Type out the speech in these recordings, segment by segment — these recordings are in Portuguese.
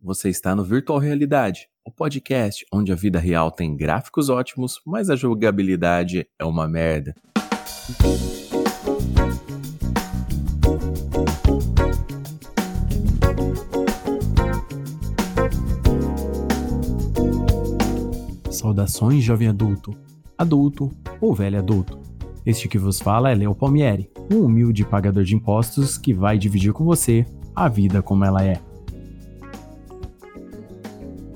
Você está no Virtual Realidade, o podcast onde a vida real tem gráficos ótimos, mas a jogabilidade é uma merda. Saudações, jovem adulto, adulto ou velho adulto. Este que vos fala é Leo Palmieri, um humilde pagador de impostos que vai dividir com você a vida como ela é.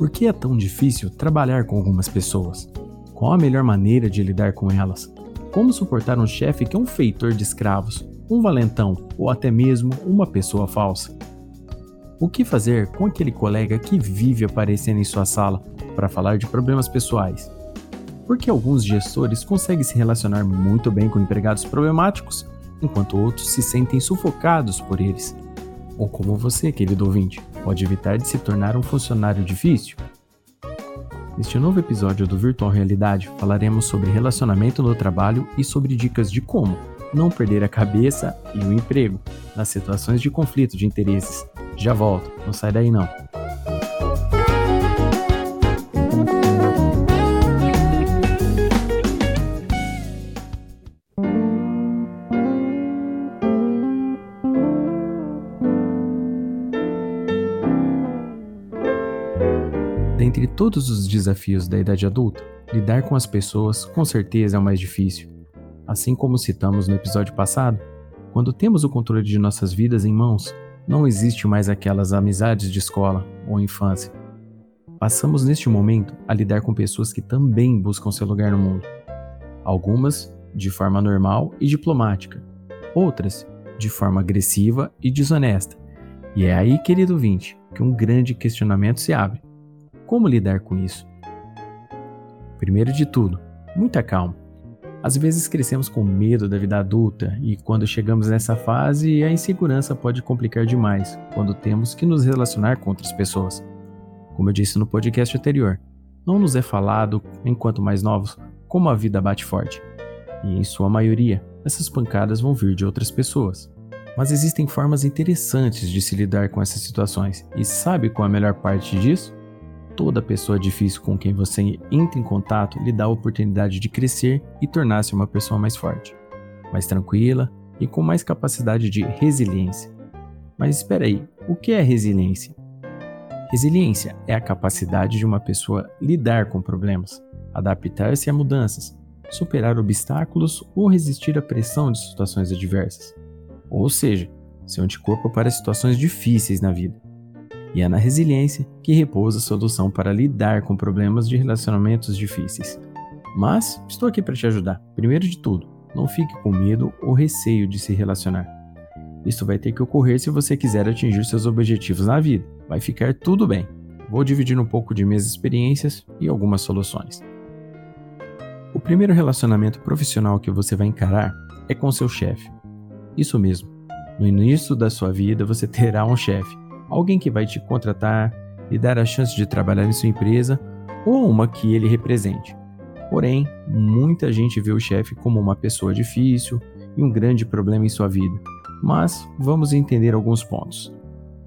Por que é tão difícil trabalhar com algumas pessoas? Qual a melhor maneira de lidar com elas? Como suportar um chefe que é um feitor de escravos, um valentão ou até mesmo uma pessoa falsa? O que fazer com aquele colega que vive aparecendo em sua sala para falar de problemas pessoais? Por que alguns gestores conseguem se relacionar muito bem com empregados problemáticos, enquanto outros se sentem sufocados por eles? Ou como você, querido ouvinte, pode evitar de se tornar um funcionário difícil? Neste novo episódio do Virtual Realidade, falaremos sobre relacionamento no trabalho e sobre dicas de como não perder a cabeça e o emprego nas situações de conflito de interesses. Já volto, não sai daí não. Todos os desafios da idade adulta, lidar com as pessoas com certeza é o mais difícil. Assim como citamos no episódio passado, quando temos o controle de nossas vidas em mãos, não existe mais aquelas amizades de escola ou infância. Passamos neste momento a lidar com pessoas que também buscam seu lugar no mundo. Algumas de forma normal e diplomática, outras de forma agressiva e desonesta. E é aí, querido vinte, que um grande questionamento se abre como lidar com isso? Primeiro de tudo, muita calma. Às vezes crescemos com medo da vida adulta e quando chegamos nessa fase, a insegurança pode complicar demais quando temos que nos relacionar com outras pessoas. Como eu disse no podcast anterior, não nos é falado, enquanto mais novos, como a vida bate forte. E em sua maioria, essas pancadas vão vir de outras pessoas. Mas existem formas interessantes de se lidar com essas situações. E sabe qual é a melhor parte disso? Toda pessoa difícil com quem você entra em contato lhe dá a oportunidade de crescer e tornar-se uma pessoa mais forte, mais tranquila e com mais capacidade de resiliência. Mas espera aí, o que é resiliência? Resiliência é a capacidade de uma pessoa lidar com problemas, adaptar-se a mudanças, superar obstáculos ou resistir à pressão de situações adversas. Ou seja, seu anticorpo para situações difíceis na vida e é na resiliência que repousa a solução para lidar com problemas de relacionamentos difíceis. Mas estou aqui para te ajudar. Primeiro de tudo, não fique com medo ou receio de se relacionar. Isso vai ter que ocorrer se você quiser atingir seus objetivos na vida. Vai ficar tudo bem. Vou dividir um pouco de minhas experiências e algumas soluções. O primeiro relacionamento profissional que você vai encarar é com seu chefe. Isso mesmo. No início da sua vida você terá um chefe alguém que vai te contratar, lhe dar a chance de trabalhar em sua empresa ou uma que ele represente. Porém, muita gente vê o chefe como uma pessoa difícil e um grande problema em sua vida. Mas vamos entender alguns pontos.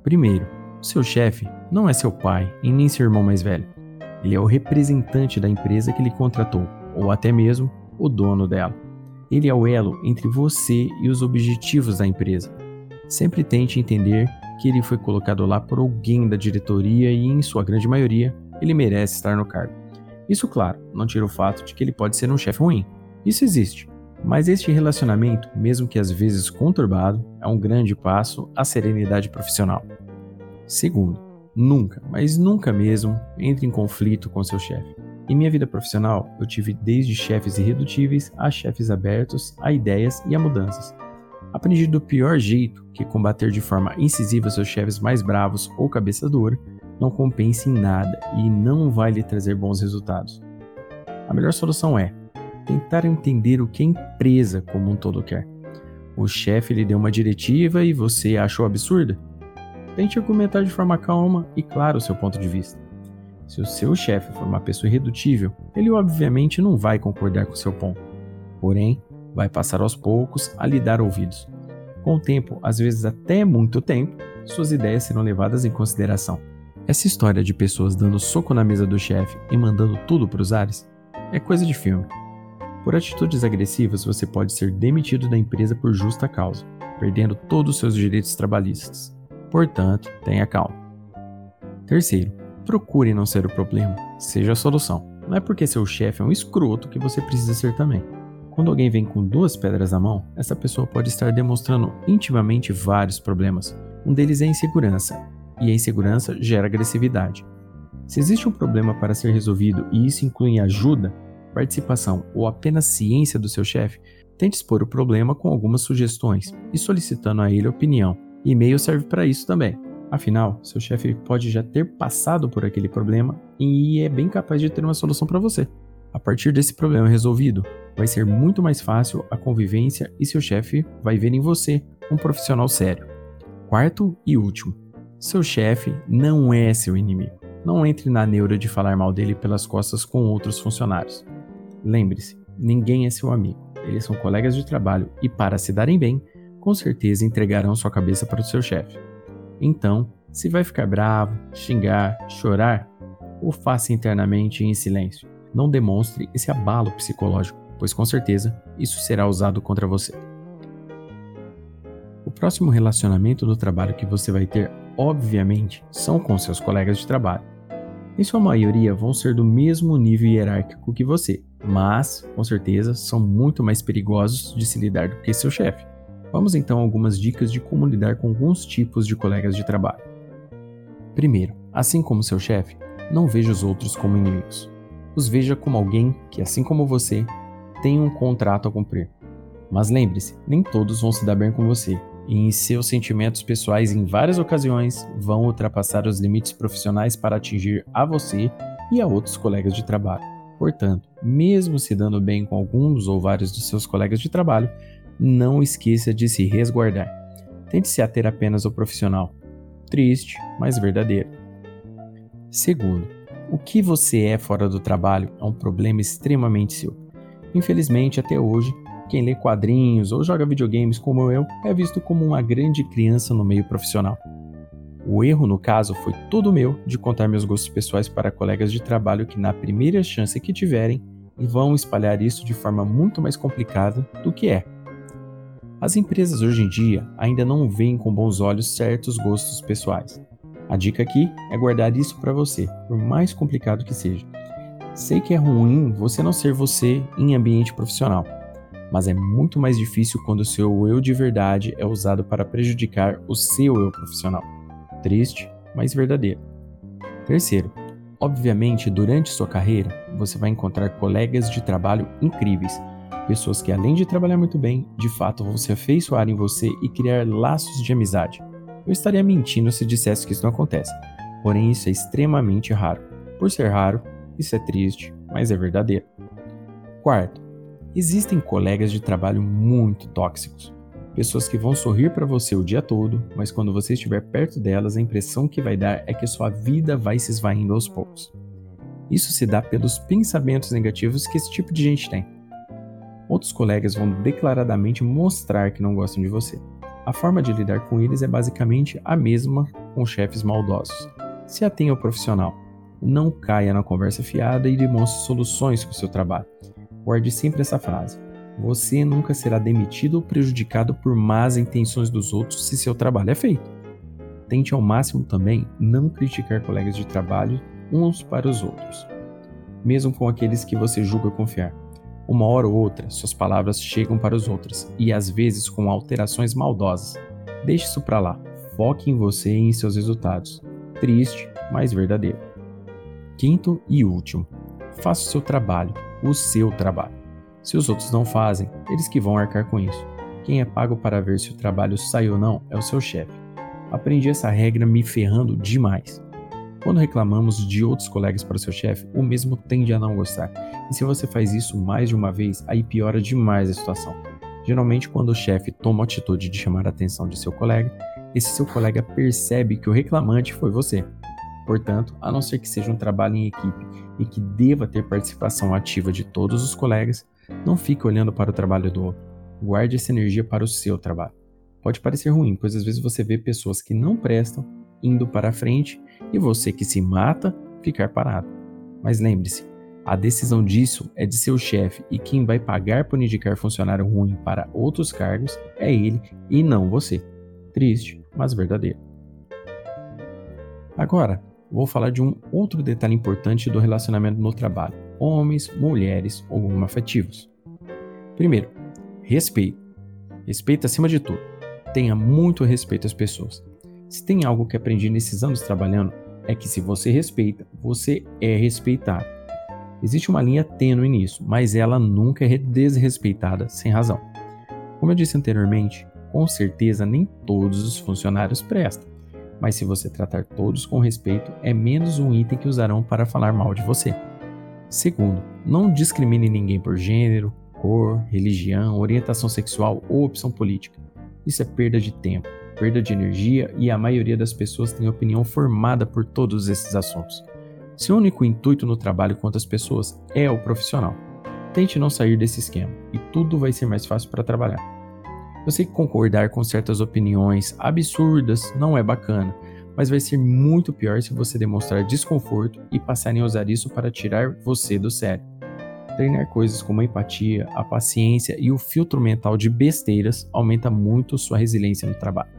Primeiro, seu chefe não é seu pai e nem seu irmão mais velho. Ele é o representante da empresa que lhe contratou, ou até mesmo o dono dela. Ele é o elo entre você e os objetivos da empresa. Sempre tente entender que ele foi colocado lá por alguém da diretoria e, em sua grande maioria, ele merece estar no cargo. Isso, claro, não tira o fato de que ele pode ser um chefe ruim. Isso existe. Mas este relacionamento, mesmo que às vezes conturbado, é um grande passo à serenidade profissional. Segundo, nunca, mas nunca mesmo, entre em conflito com seu chefe. Em minha vida profissional, eu tive desde chefes irredutíveis a chefes abertos a ideias e a mudanças. Aprendi do pior jeito que combater de forma incisiva seus chefes mais bravos ou cabeça dura não compensa em nada e não vai lhe trazer bons resultados. A melhor solução é tentar entender o que a empresa como um todo quer. O chefe lhe deu uma diretiva e você achou absurda? Tente argumentar de forma calma e clara o seu ponto de vista. Se o seu chefe for uma pessoa irredutível, ele obviamente não vai concordar com seu ponto. Porém, vai passar aos poucos a lhe dar ouvidos. Com o tempo, às vezes até muito tempo, suas ideias serão levadas em consideração. Essa história de pessoas dando soco na mesa do chefe e mandando tudo para os ares é coisa de filme. Por atitudes agressivas, você pode ser demitido da empresa por justa causa, perdendo todos os seus direitos trabalhistas. Portanto, tenha calma. Terceiro, procure não ser o problema, seja a solução. Não é porque seu chefe é um escroto que você precisa ser também. Quando alguém vem com duas pedras na mão, essa pessoa pode estar demonstrando intimamente vários problemas. Um deles é a insegurança, e a insegurança gera agressividade. Se existe um problema para ser resolvido e isso inclui ajuda, participação ou apenas ciência do seu chefe, tente expor o problema com algumas sugestões e solicitando a ele opinião. E-mail serve para isso também. Afinal, seu chefe pode já ter passado por aquele problema e é bem capaz de ter uma solução para você. A partir desse problema resolvido, vai ser muito mais fácil a convivência e seu chefe vai ver em você um profissional sério. Quarto e último, seu chefe não é seu inimigo. Não entre na neura de falar mal dele pelas costas com outros funcionários. Lembre-se, ninguém é seu amigo. Eles são colegas de trabalho e, para se darem bem, com certeza entregarão sua cabeça para o seu chefe. Então, se vai ficar bravo, xingar, chorar, o faça internamente e em silêncio. Não demonstre esse abalo psicológico, pois com certeza isso será usado contra você. O próximo relacionamento no trabalho que você vai ter obviamente, são com seus colegas de trabalho. Em sua maioria vão ser do mesmo nível hierárquico que você, mas, com certeza, são muito mais perigosos de se lidar do que seu chefe. Vamos então a algumas dicas de como lidar com alguns tipos de colegas de trabalho. Primeiro, assim como seu chefe, não veja os outros como inimigos. Os veja como alguém que, assim como você, tem um contrato a cumprir. Mas lembre-se, nem todos vão se dar bem com você, e em seus sentimentos pessoais em várias ocasiões vão ultrapassar os limites profissionais para atingir a você e a outros colegas de trabalho. Portanto, mesmo se dando bem com alguns ou vários dos seus colegas de trabalho, não esqueça de se resguardar. Tente se ater apenas ao profissional. Triste, mas verdadeiro. Segundo, o que você é fora do trabalho é um problema extremamente seu. Infelizmente, até hoje, quem lê quadrinhos ou joga videogames como eu é visto como uma grande criança no meio profissional. O erro, no caso, foi todo meu de contar meus gostos pessoais para colegas de trabalho que, na primeira chance que tiverem, vão espalhar isso de forma muito mais complicada do que é. As empresas hoje em dia ainda não veem com bons olhos certos gostos pessoais. A dica aqui é guardar isso para você, por mais complicado que seja. Sei que é ruim você não ser você em ambiente profissional, mas é muito mais difícil quando o seu eu de verdade é usado para prejudicar o seu eu profissional. Triste, mas verdadeiro. Terceiro, obviamente, durante sua carreira, você vai encontrar colegas de trabalho incríveis, pessoas que, além de trabalhar muito bem, de fato vão se afeiçoar em você e criar laços de amizade. Eu estaria mentindo se dissesse que isso não acontece, porém, isso é extremamente raro. Por ser raro, isso é triste, mas é verdadeiro. Quarto, Existem colegas de trabalho muito tóxicos. Pessoas que vão sorrir para você o dia todo, mas quando você estiver perto delas, a impressão que vai dar é que sua vida vai se esvaindo aos poucos. Isso se dá pelos pensamentos negativos que esse tipo de gente tem. Outros colegas vão declaradamente mostrar que não gostam de você. A forma de lidar com eles é basicamente a mesma com chefes maldosos. Se atenha ao profissional. Não caia na conversa fiada e demonstre soluções com o seu trabalho. Guarde sempre essa frase. Você nunca será demitido ou prejudicado por más intenções dos outros se seu trabalho é feito. Tente ao máximo também não criticar colegas de trabalho uns para os outros, mesmo com aqueles que você julga confiar. Uma hora ou outra, suas palavras chegam para os outros e às vezes com alterações maldosas. Deixe isso para lá. Foque em você e em seus resultados. Triste, mas verdadeiro. Quinto e último, faça o seu trabalho o seu trabalho. Se os outros não fazem, eles que vão arcar com isso. Quem é pago para ver se o trabalho sai ou não é o seu chefe. Aprendi essa regra me ferrando demais. Quando reclamamos de outros colegas para o seu chefe, o mesmo tende a não gostar. E se você faz isso mais de uma vez, aí piora demais a situação. Geralmente, quando o chefe toma a atitude de chamar a atenção de seu colega, esse seu colega percebe que o reclamante foi você. Portanto, a não ser que seja um trabalho em equipe e que deva ter participação ativa de todos os colegas, não fique olhando para o trabalho do outro. Guarde essa energia para o seu trabalho. Pode parecer ruim, pois às vezes você vê pessoas que não prestam indo para frente e você que se mata ficar parado. Mas lembre-se, a decisão disso é de seu chefe e quem vai pagar por indicar funcionário ruim para outros cargos é ele e não você. Triste, mas verdadeiro. Agora, vou falar de um outro detalhe importante do relacionamento no trabalho: homens, mulheres ou homoafetivos. Primeiro, respeito. Respeito acima de tudo. Tenha muito respeito às pessoas. Se tem algo que aprendi nesses anos trabalhando, é que se você respeita, você é respeitado. Existe uma linha tênue nisso, mas ela nunca é desrespeitada sem razão. Como eu disse anteriormente, com certeza nem todos os funcionários prestam, mas se você tratar todos com respeito, é menos um item que usarão para falar mal de você. Segundo, não discrimine ninguém por gênero, cor, religião, orientação sexual ou opção política. Isso é perda de tempo, perda de energia e a maioria das pessoas tem opinião formada por todos esses assuntos. Seu único intuito no trabalho com outras pessoas é o profissional. Tente não sair desse esquema e tudo vai ser mais fácil para trabalhar. Eu sei que concordar com certas opiniões absurdas não é bacana, mas vai ser muito pior se você demonstrar desconforto e passarem a usar isso para tirar você do sério. Treinar coisas como a empatia, a paciência e o filtro mental de besteiras aumenta muito sua resiliência no trabalho.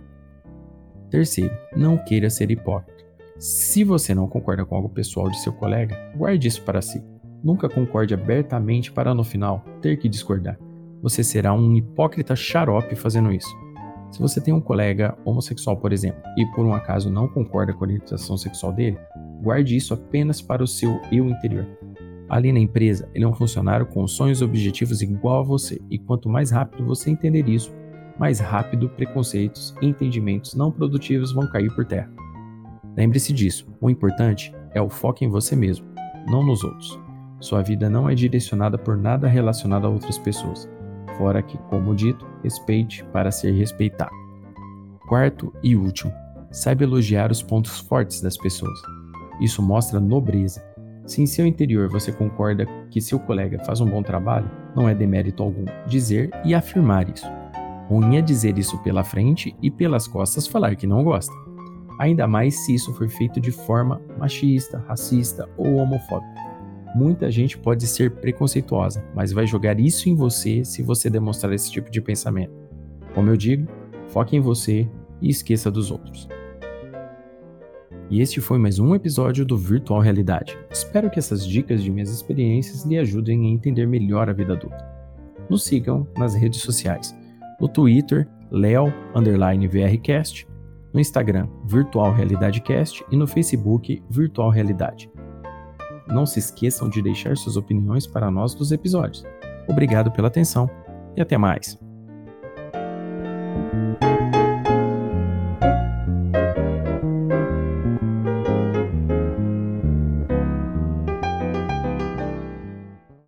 Terceiro, não queira ser hipócrita. Se você não concorda com algo pessoal de seu colega, guarde isso para si. Nunca concorde abertamente para no final ter que discordar. Você será um hipócrita xarope fazendo isso. Se você tem um colega homossexual, por exemplo, e por um acaso não concorda com a orientação sexual dele, guarde isso apenas para o seu eu interior. Ali na empresa, ele é um funcionário com sonhos e objetivos igual a você, e quanto mais rápido você entender isso, mais rápido preconceitos e entendimentos não produtivos vão cair por terra. Lembre-se disso: o importante é o foco em você mesmo, não nos outros. Sua vida não é direcionada por nada relacionado a outras pessoas, fora que, como dito, respeite para ser respeitado. Quarto e último, saiba elogiar os pontos fortes das pessoas. Isso mostra nobreza. Se em seu interior você concorda que seu colega faz um bom trabalho, não é demérito algum dizer e afirmar isso. Ruim é dizer isso pela frente e pelas costas falar que não gosta ainda mais se isso for feito de forma machista, racista ou homofóbica. Muita gente pode ser preconceituosa, mas vai jogar isso em você se você demonstrar esse tipo de pensamento. Como eu digo, foque em você e esqueça dos outros. E este foi mais um episódio do Virtual Realidade. Espero que essas dicas de minhas experiências lhe ajudem a entender melhor a vida adulta. Nos sigam nas redes sociais. No Twitter, leo_vrcast no Instagram Virtual Realidade Cast e no Facebook Virtual Realidade. Não se esqueçam de deixar suas opiniões para nós dos episódios. Obrigado pela atenção e até mais.